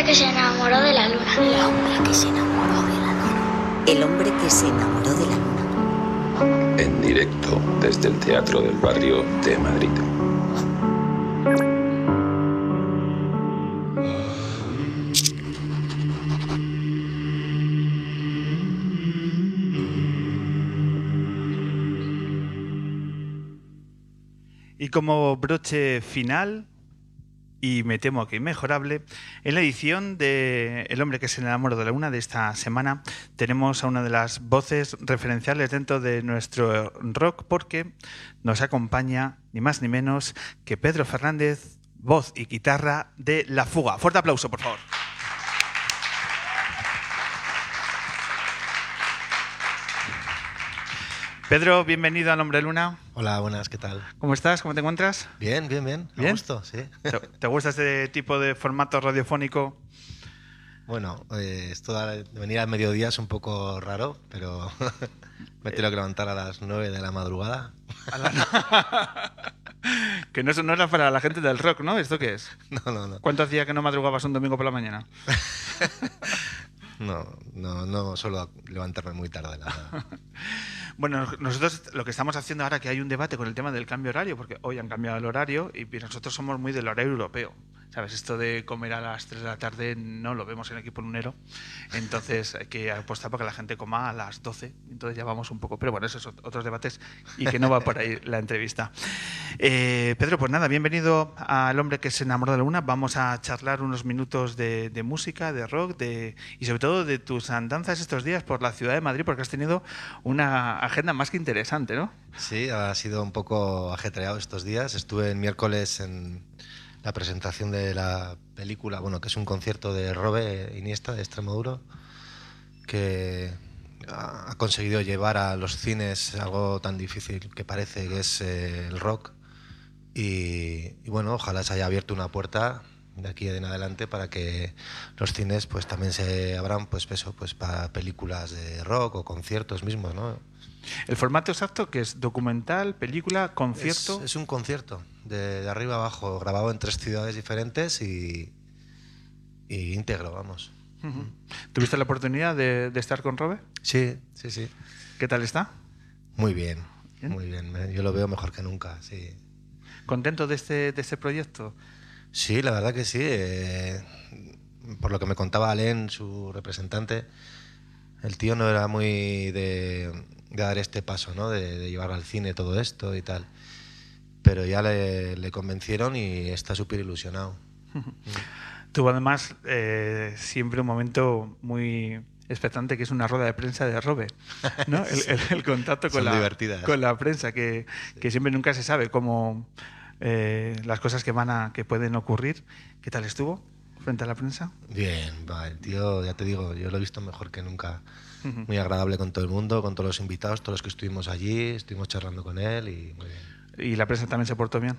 hombre que se enamoró de la luna. El hombre que se enamoró de la luna. El hombre que se enamoró de la luna. En directo desde el Teatro del Barrio de Madrid. Y como broche final, y me temo que inmejorable, en la edición de El hombre que se enamoró de la luna de esta semana tenemos a una de las voces referenciales dentro de nuestro rock porque nos acompaña ni más ni menos que Pedro Fernández, voz y guitarra de La Fuga. Fuerte aplauso, por favor. Pedro, bienvenido al Hombre Luna. Hola, buenas, ¿qué tal? ¿Cómo estás? ¿Cómo te encuentras? Bien, bien, bien. ¿Bien? A gusto, sí. ¿Te, te gusta este tipo de formato radiofónico? Bueno, eh, esto de venir al mediodía es un poco raro, pero me tengo que levantar a las 9 de la madrugada. A la- que no, no era para la gente del rock, ¿no? ¿Esto qué es? No, no, no. ¿Cuánto hacía que no madrugabas un domingo por la mañana? No, no, no suelo levantarme muy tarde, la. Bueno, nosotros lo que estamos haciendo ahora que hay un debate con el tema del cambio horario, porque hoy han cambiado el horario y nosotros somos muy del horario europeo. ¿Sabes? Esto de comer a las 3 de la tarde no lo vemos en equipo lunero. Entonces hay que apostar para que la gente coma a las 12. Entonces ya vamos un poco. Pero bueno, esos son otros debates y que no va por ahí la entrevista. Eh, Pedro, pues nada, bienvenido al hombre que se enamoró de la luna. Vamos a charlar unos minutos de, de música, de rock de, y sobre todo de tus andanzas estos días por la ciudad de Madrid, porque has tenido una agenda más que interesante, ¿no? Sí, ha sido un poco ajetreado estos días. Estuve el miércoles en la presentación de la película, bueno, que es un concierto de Robe Iniesta de Extremoduro, que ha conseguido llevar a los cines algo tan difícil que parece que es eh, el rock. Y, y bueno, ojalá se haya abierto una puerta de aquí en adelante para que los cines pues también se abran pues eso pues para películas de rock o conciertos mismos, ¿no? El formato exacto que es documental, película, concierto. Es, es un concierto de, de arriba abajo, grabado en tres ciudades diferentes y, y íntegro, vamos. ¿Tuviste la oportunidad de, de estar con Robe? Sí, sí, sí. ¿Qué tal está? Muy bien, ¿Bien? muy bien. Yo lo veo mejor que nunca, sí. ¿Contento de este, de este proyecto? Sí, la verdad que sí. eh, por lo que me contaba Alen, su representante, el tío no era muy de, de dar este paso, ¿no? De, de llevar al cine todo esto y tal. Pero ya le, le convencieron y está súper ilusionado. Tuvo además eh, siempre un momento muy expectante que es una rueda de prensa de Robe, ¿no? El, el- el contacto con la, con la prensa, que, que siempre nunca se sabe cómo eh, las cosas que van a que pueden ocurrir. ¿Qué tal estuvo frente a la prensa? Bien, va, el tío, ya te digo, yo lo he visto mejor que nunca. Muy agradable con todo el mundo, con todos los invitados, todos los que estuvimos allí, estuvimos charlando con él y muy bien. ¿Y la prensa también se portó bien?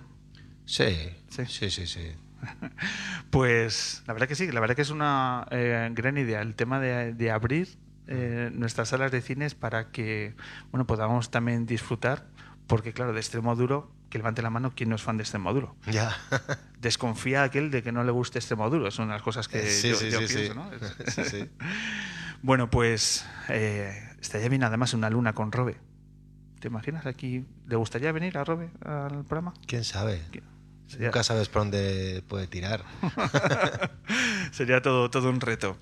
Sí, Sí. sí, sí, sí. Pues la verdad que sí, la verdad que es una eh, gran idea el tema de, de abrir eh, nuestras salas de cines para que bueno podamos también disfrutar, porque claro, de extremo duro, que levante la mano quien no es fan de extremo duro. Ya. Desconfía aquel de que no le guste extremo duro, es una de las cosas que Sí, yo, sí, yo sí, sí. pienso, ¿no? Bueno, pues eh, estaría bien además una luna con Robe. ¿Te imaginas aquí? ¿Le gustaría venir a Robe al programa? ¿Quién sabe? Sería- Nunca sabes por dónde puede tirar. Sería todo, todo un reto.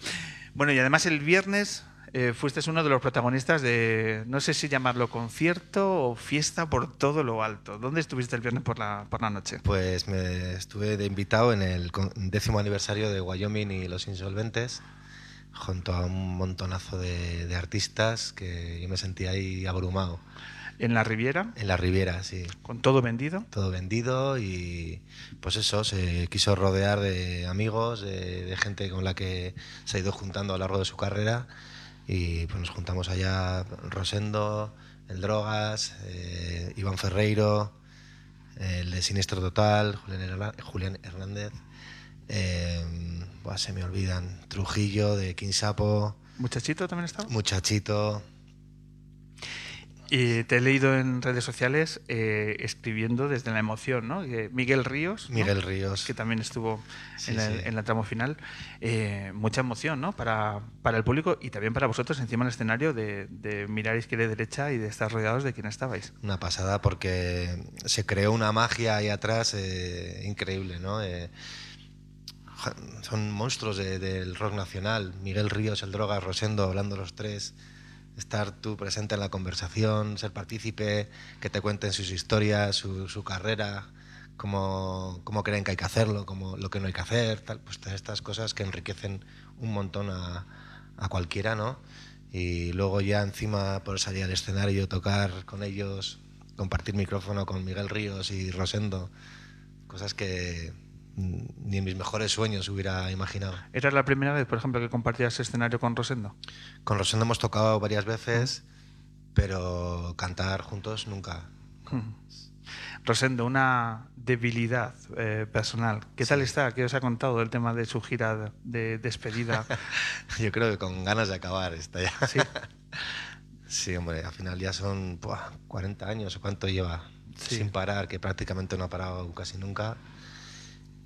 Bueno, y además el viernes eh, fuiste uno de los protagonistas de, no sé si llamarlo concierto o fiesta por todo lo alto. ¿Dónde estuviste el viernes por la, por la noche? Pues me estuve de invitado en el décimo aniversario de Wyoming y los Insolventes, junto a un montonazo de, de artistas que yo me sentía ahí abrumado. En la Riviera, En la Riviera, sí. con todo vendido. todo vendido y pues eso, se quiso rodear de amigos, de, de gente con la que se ha ido juntando a lo largo de su carrera y pues nos juntamos allá Rosendo, el Drogas, eh, Iván Ferreiro, el de Siniestro Total, Julián Hernández, eh, buah, se me olvidan, Trujillo de Quinsapo, ¿Muchachito también estaba? Muchachito. Y te he leído en redes sociales eh, escribiendo desde la emoción, ¿no? Que Miguel Ríos. ¿no? Miguel Ríos. Que también estuvo Sí, en, el, sí. en la tramo final. Eh, mucha emoción, ¿no? Para, para el público y también para vosotros encima del escenario de, de mirar izquierda y derecha y de estar rodeados de quien estabais. Una pasada porque se creó una magia ahí atrás eh, increíble, ¿no? Son monstruos de- del rock nacional. Miguel Ríos, el Drogas, Rosendo, hablando los tres. Estar tú presente en la conversación, ser partícipe, que te cuenten sus historias, su, carrera, cómo, cómo creen que hay que hacerlo, cómo, lo que no hay que hacer, tal. Pues todas estas cosas que enriquecen un montón a, a cualquiera, ¿no? Y luego ya encima por salir al escenario, tocar con ellos, compartir micrófono con Miguel Ríos y Rosendo, cosas que ni en mis mejores sueños hubiera imaginado. ¿Era la primera vez, por ejemplo, que compartías escenario con Rosendo? Con Rosendo hemos tocado varias veces, pero cantar juntos nunca. Rosendo, una debilidad eh, personal. ¿Qué tal está? ¿Qué os ha contado del tema de su gira de despedida? Yo creo que con ganas de acabar está ya. Sí. Sí, hombre, al final ya son buah, 40 años o cuánto lleva Sí. sin parar, que prácticamente no ha parado casi nunca.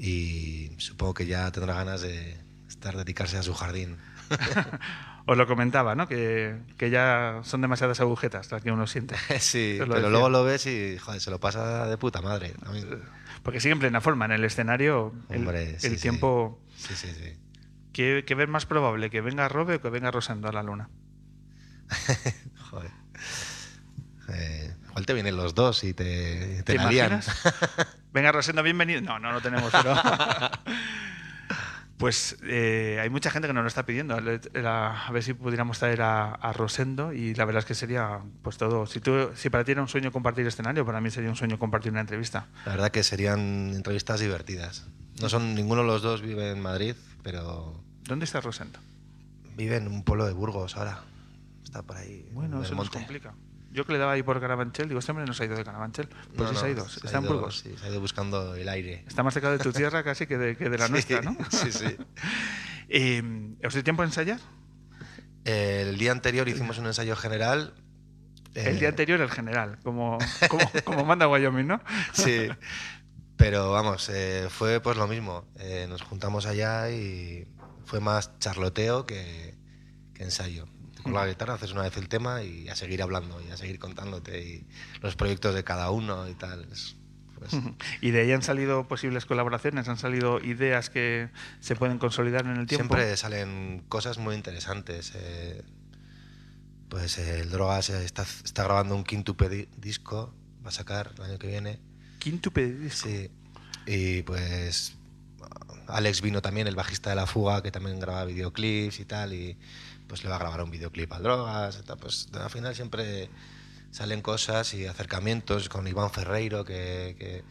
Y supongo que ya tendrá ganas de estar dedicarse a su jardín. Os lo comentaba, ¿no? Que, que ya son demasiadas agujetas las que uno siente. sí, pero decía. luego lo ves y joder, se lo pasa de puta madre. también. Porque sigue en plena forma. En el escenario, el, Hombre, sí, el sí. tiempo... Sí, sí, sí. ¿Qué, qué ves más probable? ¿Que venga Robe o que venga Rosendo a la luna? Joder. Eh, igual te vienen los dos y te, te, ¿Te? Venga, Rosendo, bienvenido. No, no lo tenemos, pero... Pues eh, hay mucha gente que nos lo está pidiendo. A ver si pudiéramos traer a, a Rosendo y la verdad es que sería pues todo. Si, tú, si para ti era un sueño compartir escenario, para mí sería un sueño compartir una entrevista. La verdad que serían entrevistas divertidas. No son ninguno de los dos vive en Madrid, pero ¿Dónde está Rosendo? vive en un pueblo de Burgos ahora. Está por ahí. Bueno, en el eso nos monte. complica. Yo que le daba ahí por Carabanchel, digo, este hombre no se ha ido de Carabanchel. Pues No, sí se ha ido, se está en ido- Burgos. sí, se ha ido buscando el aire. Está más cerca de tu tierra casi que de, que de la Sí, nuestra, ¿no? Sí, sí. Eh, ¿Os dio tiempo a ensayar? El día anterior hicimos un ensayo general. El eh, día anterior el general, como, como, como manda Wyoming, ¿no? Sí. Pero vamos, eh, fue pues lo mismo. Eh, nos juntamos allá y fue más charloteo que, que ensayo. Con la guitarra haces una vez el tema y a seguir hablando y a seguir contándote y los proyectos de cada uno y tal. Es, pues, Y de ahí han salido posibles colaboraciones, han salido ideas que se pueden consolidar en el tiempo. Siempre salen cosas muy interesantes. eh, pues eh, el Drogas está, está grabando un quintuple di- disco, va a sacar el año que viene. Quíntuple disco. Sí. Y pues Alex vino también, el bajista de La Fuga, que también graba videoclips y tal, y pues le va a grabar un videoclip al Drogas. Pues al final siempre salen cosas y acercamientos con Iván Ferreiro, que, que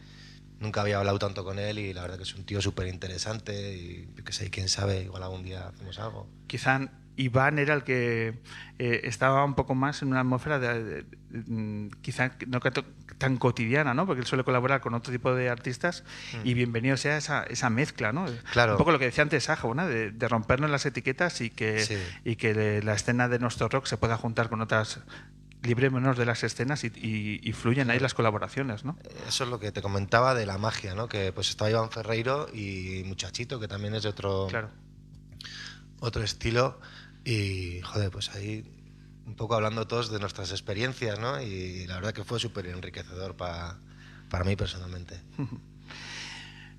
nunca había hablado tanto con él y la verdad que es un tío súper interesante y yo qué sé, quién sabe, igual algún día hacemos algo. Quizá Iván era el que eh, estaba un poco más en una atmósfera de, de- de- mm, quizá no tan cotidiana, ¿no? Porque él suele colaborar con otro tipo de artistas y bienvenido sea esa, esa mezcla, ¿no? Mm. Claro. Un poco lo que decía antes Sajo, ¿no? De, rompernos las etiquetas y que, Sí. y que la escena de nuestro rock se pueda juntar con otras librémonos de las escenas y, y- y fluyen ahí las colaboraciones, ¿no? Eso es lo que te comentaba de la magia, ¿no? Que pues estaba Iván Ferreiro y Muchachito, que también es de otro, Claro. otro estilo. Y, joder, pues ahí un poco hablando todos de nuestras experiencias, ¿no? Y la verdad que fue súper enriquecedor pa- para mí personalmente.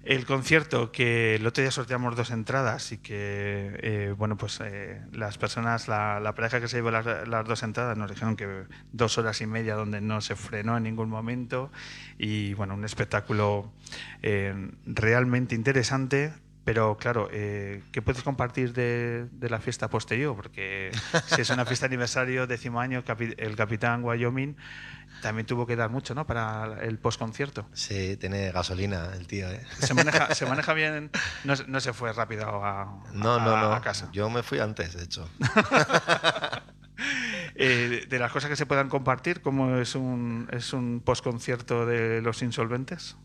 El concierto que el otro día sorteamos dos entradas y que, eh, bueno, pues eh, las personas, la, pareja que se llevó las, las dos entradas nos dijeron que dos horas y media donde no se frenó en ningún momento y, bueno, un espectáculo eh, realmente interesante. Pero claro, eh, ¿qué puedes compartir de, de la fiesta posterior? Porque si es una fiesta de aniversario, décimo año, capi- el capitán Wyoming también tuvo que dar mucho ¿no? para el postconcierto. Sí, tiene gasolina el tío, ¿eh? Se maneja, se maneja bien, no, se- no se fue rápido a, No, a- no, no. a casa. Yo me fui antes, de hecho. Eh, de las cosas que se puedan compartir, ¿cómo es un, es un postconcierto de los insolventes?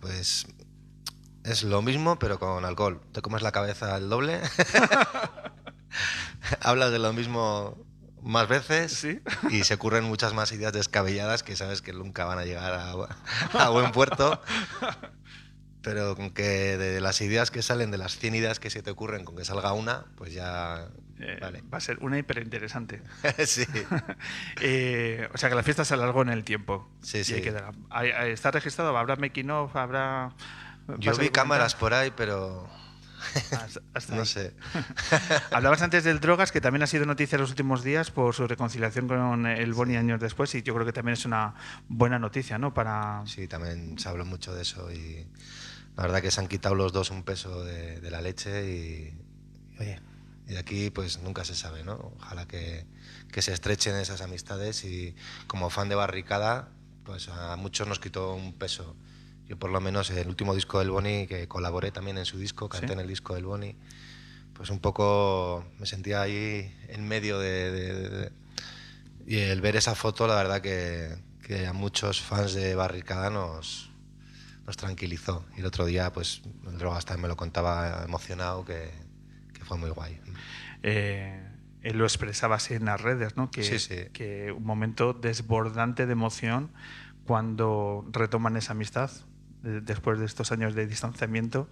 Pues es lo mismo, pero con alcohol. Te comes la cabeza al doble. Hablas de lo mismo más veces ¿Sí? y se ocurren muchas más ideas descabelladas que sabes que nunca van a llegar a, a buen puerto. Pero con que de las ideas que salen, de las 100 ideas que se te ocurren, con que salga una, pues ya... Eh, vale. Va a ser una hiperinteresante. sí. Eh, o sea que la fiesta se alargó en el tiempo. Sí, Y sí. ahí quedará. ¿Está registrado? ¿Habrá making of? ¿Habrá...? Yo ¿vas a vi cámaras por ahí, pero Hasta- hasta no ahí. sé. Hablabas antes del Drogas, que también ha sido noticia en los últimos días por su reconciliación con el Boni años después, y yo creo que también es una buena noticia, ¿no? Para... Sí, también se habló mucho de eso y la verdad que se han quitado los dos un peso de, de la leche y, y, oye, y de aquí pues nunca se sabe, ¿no? Ojalá que, que se estrechen esas amistades y como fan de Barricada, pues a muchos nos quitó un peso. Yo por lo menos el último disco del Boni, que colaboré también en su disco, canté Sí. en el disco del Boni, pues un poco me sentía ahí en medio de- de- de- y el ver esa foto, la verdad que, que a muchos fans de Barricada nos, nos tranquilizó. Y el otro día, pues, el Drogas también me lo contaba emocionado, que, que fue muy guay. eh, él lo expresaba así en las redes, ¿no? Que, Sí, sí. que un momento desbordante de emoción cuando retoman esa amistad después de estos años de distanciamiento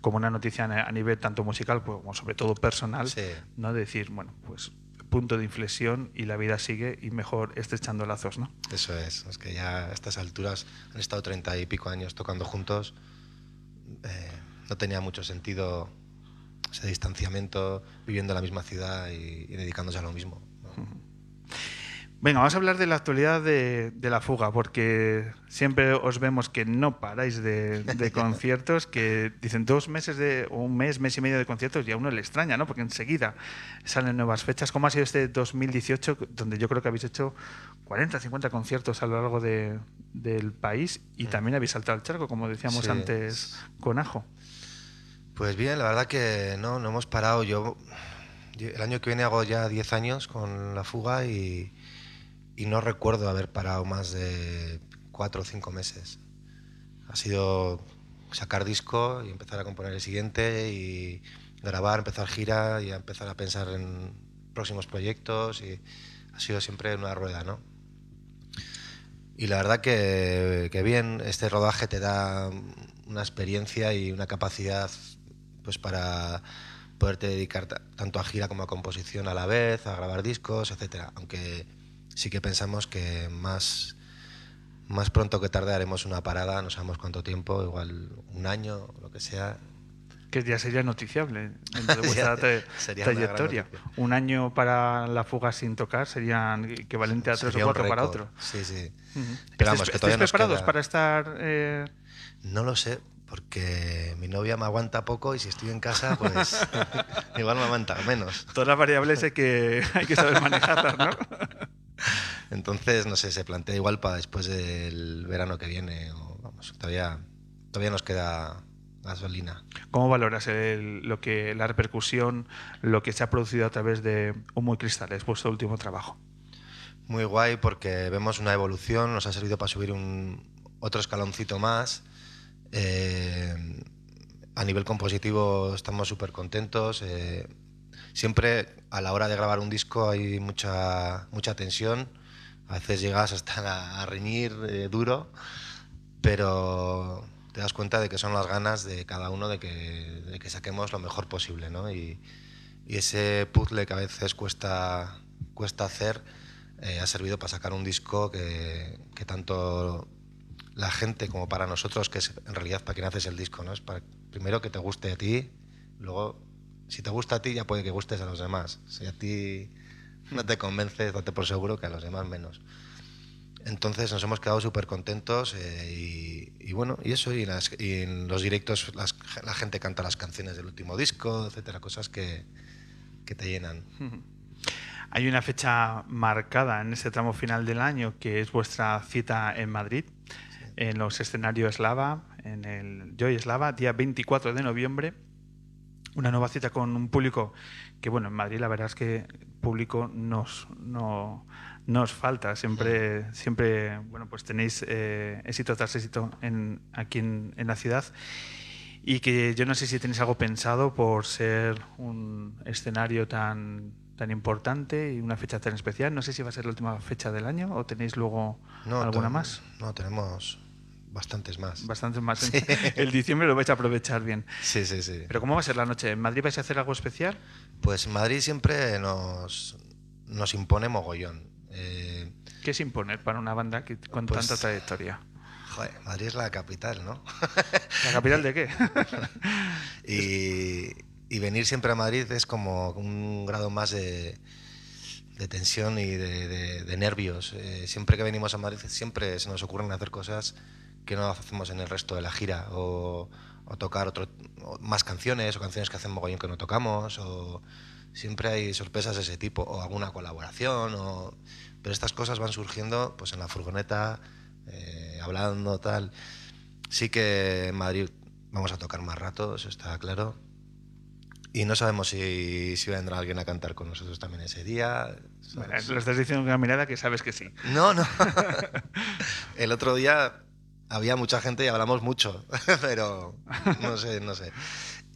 como una noticia a nivel tanto musical como sobre todo personal, Sí. ¿no? Decir, bueno, pues punto de inflexión y la vida sigue y mejor estrechando lazos, ¿no? Eso es, es que ya a estas alturas han estado treinta y pico años tocando juntos. eh, no tenía mucho sentido ese distanciamiento, viviendo en la misma ciudad y, y dedicándose a lo mismo. ¿no? Venga, vamos a hablar de la actualidad de, de la fuga, porque siempre os vemos que no paráis de, de conciertos, que dicen dos meses de, o un mes, mes y medio de conciertos, y a uno le extraña, ¿no? Porque enseguida salen nuevas fechas. ¿Cómo ha sido este 2018, donde yo creo que habéis hecho 40, 50 conciertos a lo largo de- del país y también habéis saltado el charco, como decíamos Sí. antes con Ajo? Pues bien, la verdad que no, no hemos parado. Yo yo- el año que viene hago ya 10 años con la fuga y, y no recuerdo haber parado más de 4 o 5 meses. Ha sido sacar disco y empezar a componer el siguiente y grabar, empezar gira y empezar a pensar en próximos proyectos y ha sido siempre una rueda, ¿no? Y la verdad que, que bien, este rodaje te da una experiencia y una capacidad pues para poderte dedicar ta- tanto a gira como a composición a la vez, a grabar discos, etcétera. Aunque sí que pensamos que más, más pronto que tarde haremos una parada, no sabemos cuánto tiempo, igual un año, lo que sea. Que ya sería noticiable dentro de vuestra sería trayectoria. Un año para la fuga sin tocar sería equivalente a tres o cuatro para otro. Sí, sí. Ujú. Pero vamos, ¿Estáis- que todavía estáis nos preparados queda- para estar eh, No lo sé, porque mi novia me aguanta poco y si estoy en casa, pues igual me aguanta menos. todas las variables hay que, hay que saber manejarlas, ¿no? Entonces, no sé, se plantea igual para después del verano que viene. O, vamos, todavía, todavía nos queda gasolina. ¿Cómo valoras el- lo que la repercusión, lo que se ha producido a través de Humo y Cristales, vuestro último trabajo? Muy guay porque vemos una evolución, nos ha servido para subir un, otro escaloncito más. Eh, a nivel compositivo estamos súper contentos. eh, siempre a la hora de grabar un disco hay mucha, mucha tensión. A veces llegas hasta a, reñir eh, duro, pero te das cuenta de que son las ganas de cada uno de que, de que saquemos lo mejor posible. ¿no? Y, ese puzzle que a veces cuesta, cuesta hacer eh, ha servido para sacar un disco que, que tanto la gente como para nosotros, que es en realidad para quien haces el disco, ¿no? Es para, primero que te guste a ti, luego si te gusta a ti ya puede que gustes a los demás. Si a ti no te convences, date por seguro que a los demás menos. Entonces nos hemos quedado súper contentos eh, y, y bueno, y eso, y, en las- y en los directos las- la gente canta las canciones del último disco, etcétera, cosas que, que te llenan. Hay una fecha marcada en este tramo final del año que es vuestra cita en Madrid, en los escenarios Slava, en el Joy Slava, día 24 de noviembre. Una nueva cita con un público que, bueno, en Madrid la verdad es que público nos, no, nos falta. Siempre, siempre bueno, pues tenéis eh, éxito tras éxito en, aquí en, en la ciudad. Y que yo no sé si tenéis algo pensado por ser un escenario tan tan importante y una fecha tan especial. No sé si va a ser la última fecha del año o tenéis luego No, alguna más. No, tenemos bastantes más. Bastantes más. El diciembre lo vais a aprovechar bien. Sí, sí, sí. Pero ¿cómo va a ser la noche? ¿En Madrid vais a hacer algo especial? Pues Madrid siempre nos, nos impone mogollón. Eh, ¿Qué es imponer para una banda que, con Pues- tanta trayectoria? joder, Madrid es la capital, ¿no? ¿La capital de qué? y, y venir siempre a Madrid es como un grado más de, de tensión y de, de- de nervios. Eh, siempre que venimos a Madrid siempre se nos ocurren hacer cosas que no hacemos en el resto de la gira o, o tocar otro, o más canciones o canciones que hacen mogollón que no tocamos o siempre hay sorpresas de ese tipo o alguna colaboración o, pero estas cosas van surgiendo pues en la furgoneta eh, hablando tal sí que en Madrid vamos a tocar más rato eso está claro y no sabemos si, si vendrá alguien a cantar con nosotros también ese día Bueno, lo estás diciendo con una mirada que sabes que sí. No, no. El otro día había mucha gente y hablamos mucho, pero no sé, no sé.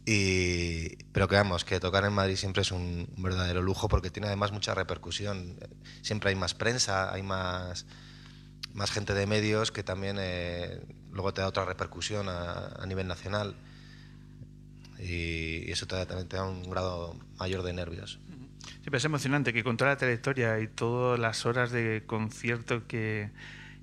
Y, pero que vamos, que tocar en Madrid siempre es un, verdadero lujo porque tiene además mucha repercusión. Siempre hay más prensa, hay más, más gente de medios que también eh, luego te da otra repercusión a, a nivel nacional. Y, y eso te también te da un grado mayor de nervios. Siempre es emocionante que con toda la trayectoria y todas las horas de concierto que,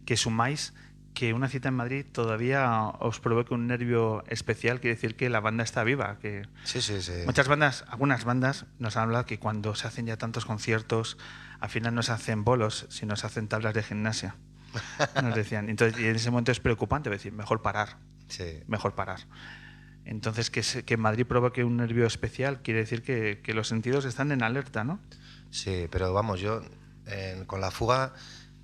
que sumáis, que una cita en Madrid todavía os provoque un nervio especial, quiere decir que la banda está viva. Que Sí, sí, sí. muchas bandas, algunas bandas nos han hablado que cuando se hacen ya tantos conciertos, al final no se hacen bolos, sino se hacen tablas de gimnasia. Nos decían. Entonces, y en ese momento es preocupante, decir, mejor parar, sí. mejor parar. Entonces, que, se- que Madrid provoque un nervio especial quiere decir que, que los sentidos están en alerta, ¿no? Sí, pero vamos, yo en- con la fuga,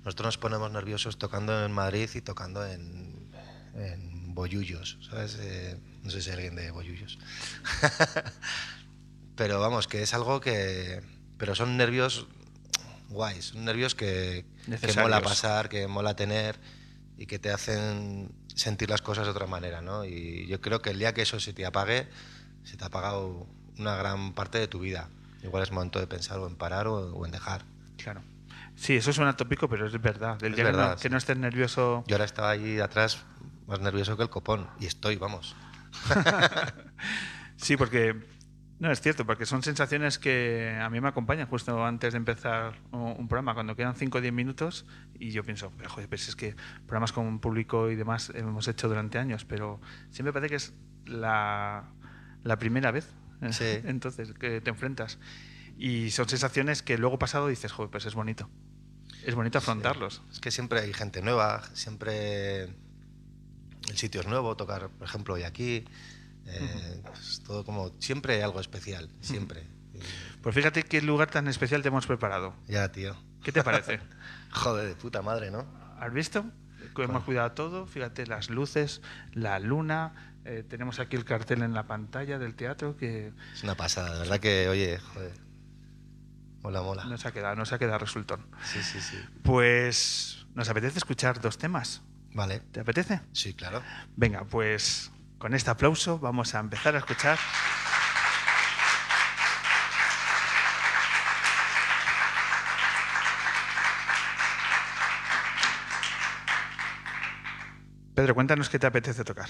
nosotros nos ponemos nerviosos tocando en Madrid y tocando en, en Bollullos, ¿sabes? Eh, no sé si hay alguien de Bollullos. pero vamos, que es algo que... Pero son nervios guays, son nervios que, que mola pasar, que mola tener y que te hacen sentir las cosas de otra manera, ¿no? Y yo creo que el día que eso se te apague, se te ha apagado una gran parte de tu vida. Igual es momento de pensar o en parar o, o en dejar. Claro. Sí, eso suena tópico, pero es verdad. El Es día que, verdad, no, que sí. no estés nervioso. Yo ahora estaba ahí atrás más nervioso que el copón. Y estoy, vamos. Sí, porque. No, es cierto, porque son sensaciones que a mí me acompañan justo antes de empezar un un programa, cuando quedan 5 o 10 minutos, y yo pienso, pero joder, pues es que programas con público y demás hemos hecho durante años, pero siempre parece que es la, la primera vez. Sí. Entonces, que te enfrentas. Y son sensaciones que luego pasado dices, joder, pues es bonito. Es bonito afrontarlos. Es que siempre hay gente nueva, siempre el sitio es nuevo, tocar, por ejemplo, hoy aquí. eh, es todo como. Siempre hay algo especial, siempre. Pues fíjate qué lugar tan especial te hemos preparado. ya, tío. ¿Qué te parece? Joder, de puta madre, ¿no? ¿Has visto? Hemos cuidado todo, fíjate las luces, la luna, eh, tenemos aquí el cartel en la pantalla del teatro que Es una pasada, de verdad que, oye, joder. Mola, mola. nos ha quedado, nos ha quedado resultón. Sí, sí, sí. Pues nos apetece escuchar dos temas. Vale. ¿Te apetece? Sí, claro. Venga, pues con este aplauso vamos a empezar a escuchar. Pedro, cuéntanos qué te apetece tocar.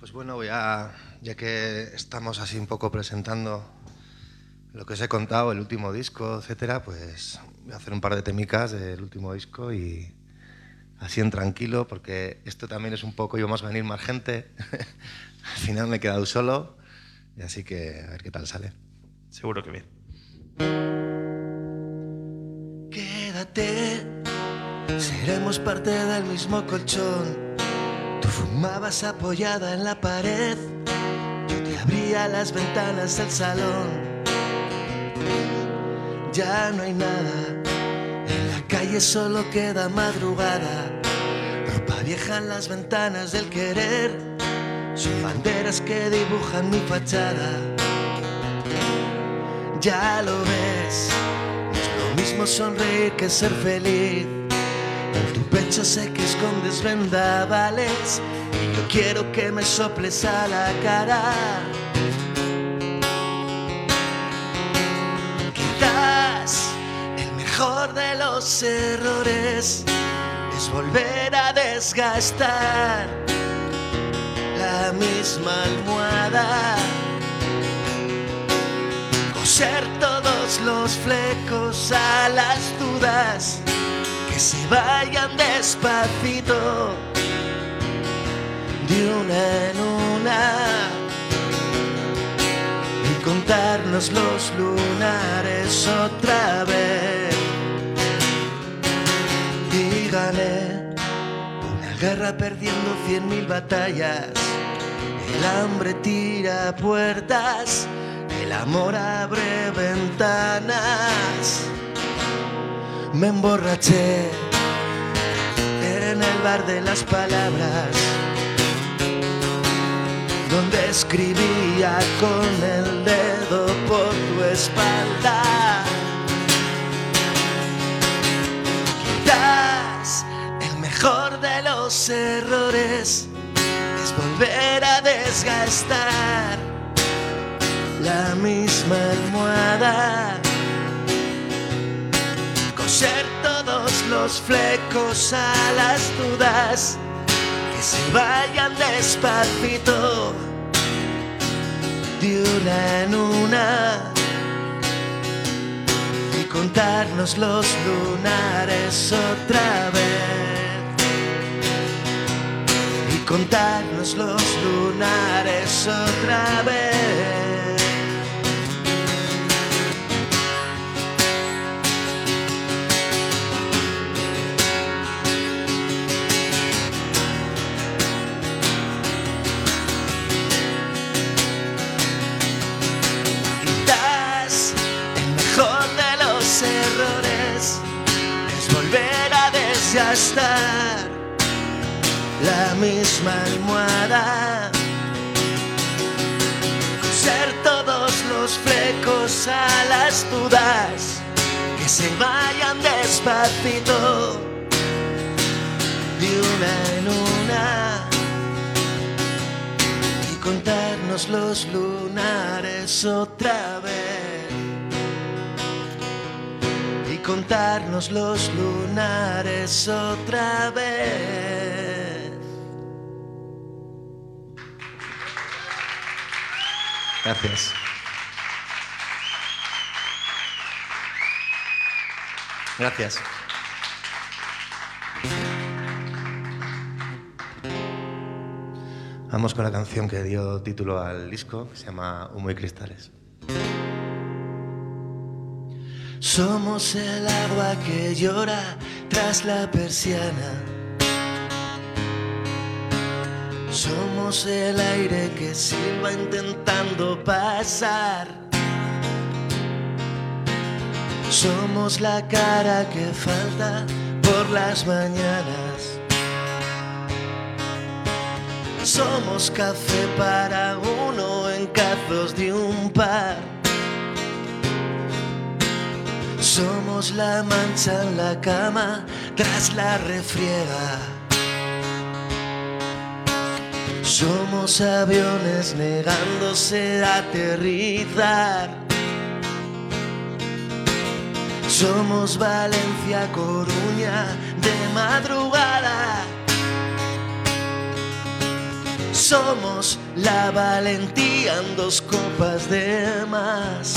Pues bueno, voy a, ya que estamos así un poco presentando lo que os he contado, el último disco, etcétera, pues voy a hacer un par de temicas del último disco y así en tranquilo, porque esto también es un poco, íbamos a venir más gente. Al final me he quedado solo, y así que a ver qué tal sale. Seguro que bien. Quédate, seremos parte del mismo colchón. Tú fumabas apoyada en la pared, yo te abría las ventanas del salón. Ya no hay nada, en la calle solo queda madrugada. Ropa vieja en las ventanas del querer, son banderas que dibujan mi fachada. Ya lo ves, no es lo mismo sonreír que ser feliz. En tu pecho sé que escondes vendavales y yo quiero que me soples a la cara. Los errores es volver a desgastar la misma almohada. Coser todos los flecos a las dudas que se vayan despacito de una en una y contarnos los lunares otra vez. Gané una guerra perdiendo cien mil batallas. El hambre tira puertas, el amor abre ventanas. Me emborraché en el bar de las palabras donde escribía con el dedo por tu espalda. Los errores es volver a desgastar la misma almohada. Coser todos los flecos a las dudas que se vayan despacito de una en una y contarnos los lunares otra vez contarnos los lunares otra vez. Quizás el mejor de los errores es volver a desgastar la misma almohada. Coser todos los flecos a las dudas que se vayan despacito de una en una y contarnos los lunares otra vez. Y contarnos los lunares otra vez. Gracias. Gracias. Vamos con la canción que dio título al disco, que se llama Humo y Cristales. Somos el agua que llora tras la persiana. Somos el aire que silba intentando pasar. Somos la cara que falta por las mañanas. Somos café para uno en cazos de un par. Somos la mancha en la cama tras la refriega. Somos aviones negándose a aterrizar. Somos Valencia, Coruña de madrugada. Somos la valentía en dos copas de más.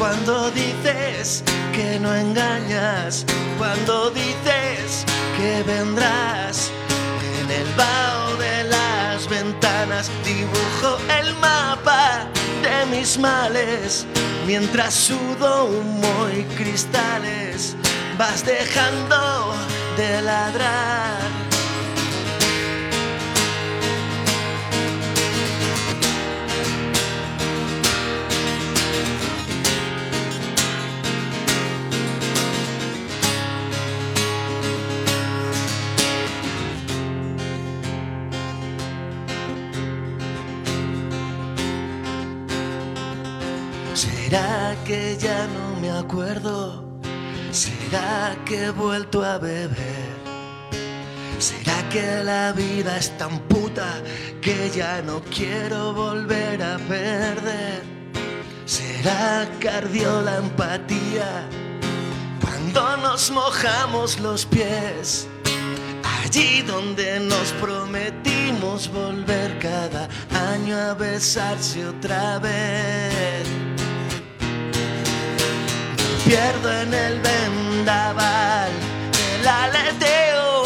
Cuando dices que no engañas, cuando dices que vendrás en el vaho de las ventanas dibujo el mapa de mis males. Mientras sudo humo y cristales vas dejando de ladrar ¿Será que ya no me acuerdo? ¿Será que he vuelto a beber? ¿Será que la vida es tan puta que ya no quiero volver a perder? ¿Será que ardió la empatía cuando nos mojamos los pies? Allí donde nos prometimos volver cada año a besarse otra vez. Pierdo en el vendaval, el aleteo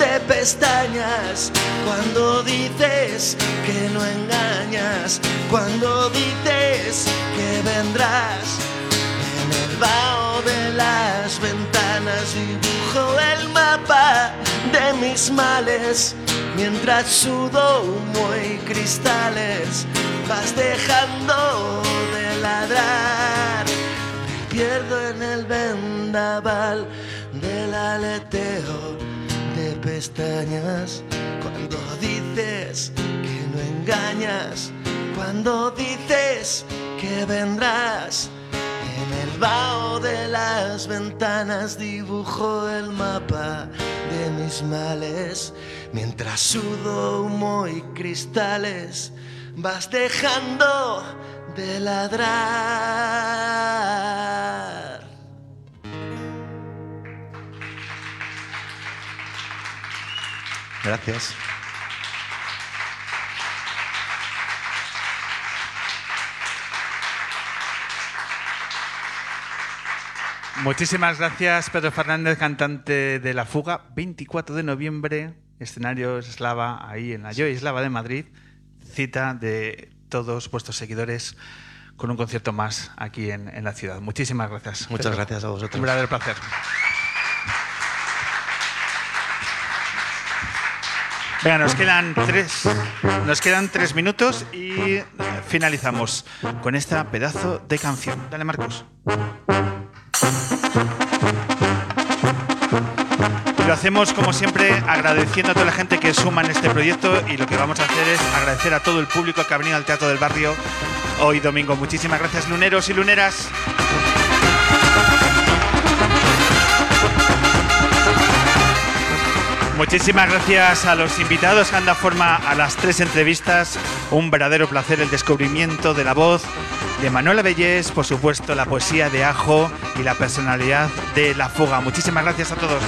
de pestañas. Cuando dices que no engañas, cuando dices que vendrás. En el vaho de las ventanas dibujo el mapa de mis males mientras sudo humo y cristales vas dejando de ladrar en el vendaval del aleteo de pestañas cuando dices que no engañas cuando dices que vendrás en el vaho de las ventanas dibujo el mapa de mis males. Mientras sudo humo y cristales, vas dejando de ladrar. Gracias. Muchísimas gracias, Pedro Fernández, cantante de La Fuga. 24 de noviembre, escenario Eslava, ahí en la Joy Eslava de Madrid. Cita de todos vuestros seguidores con un concierto más aquí en, en la ciudad. Muchísimas gracias. Muchas Pedro. gracias a vosotros. Un verdadero placer. Venga, nos quedan tres, nos quedan tres minutos y finalizamos con esta pedazo de canción. Dale, Marcos. Lo hacemos como siempre agradeciendo a toda la gente que suma en este proyecto y lo que vamos a hacer es agradecer a todo el público que ha venido al Teatro del Barrio hoy domingo. Muchísimas gracias luneros y luneras. Muchísimas gracias a los invitados que han dado forma a las tres entrevistas. Un verdadero placer el descubrimiento de la voz de Manuela Bellés, por supuesto la poesía de Ajo y la personalidad de La Fuga. Muchísimas gracias a todos.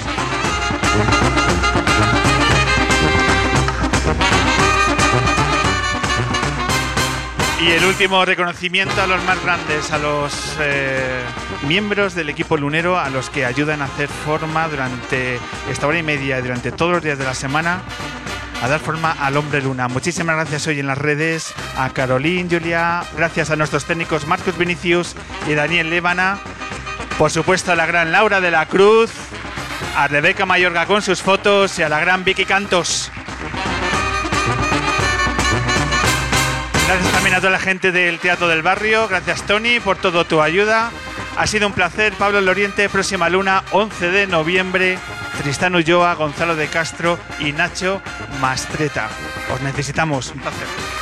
Y el último reconocimiento a los más grandes, a los eh, miembros del equipo lunero, a los que ayudan a hacer forma durante esta hora y media, durante todos los días de la semana, a dar forma al hombre luna. Muchísimas gracias hoy en las redes a Carolín, Julia, gracias a nuestros técnicos Marcos Vinicius y Daniel Lébana, por supuesto a la gran Laura de la Cruz, a Rebeca Mayorga con sus fotos y a la gran Vicky Cantos. Gracias también a toda la gente del Teatro del Barrio. Gracias, Tony, por toda tu ayuda. Ha sido un placer. Pablo Loriente, próxima luna, 11 de noviembre. Tristán Ulloa, Gonzalo de Castro y Nacho Mastreta. Os necesitamos. Un placer.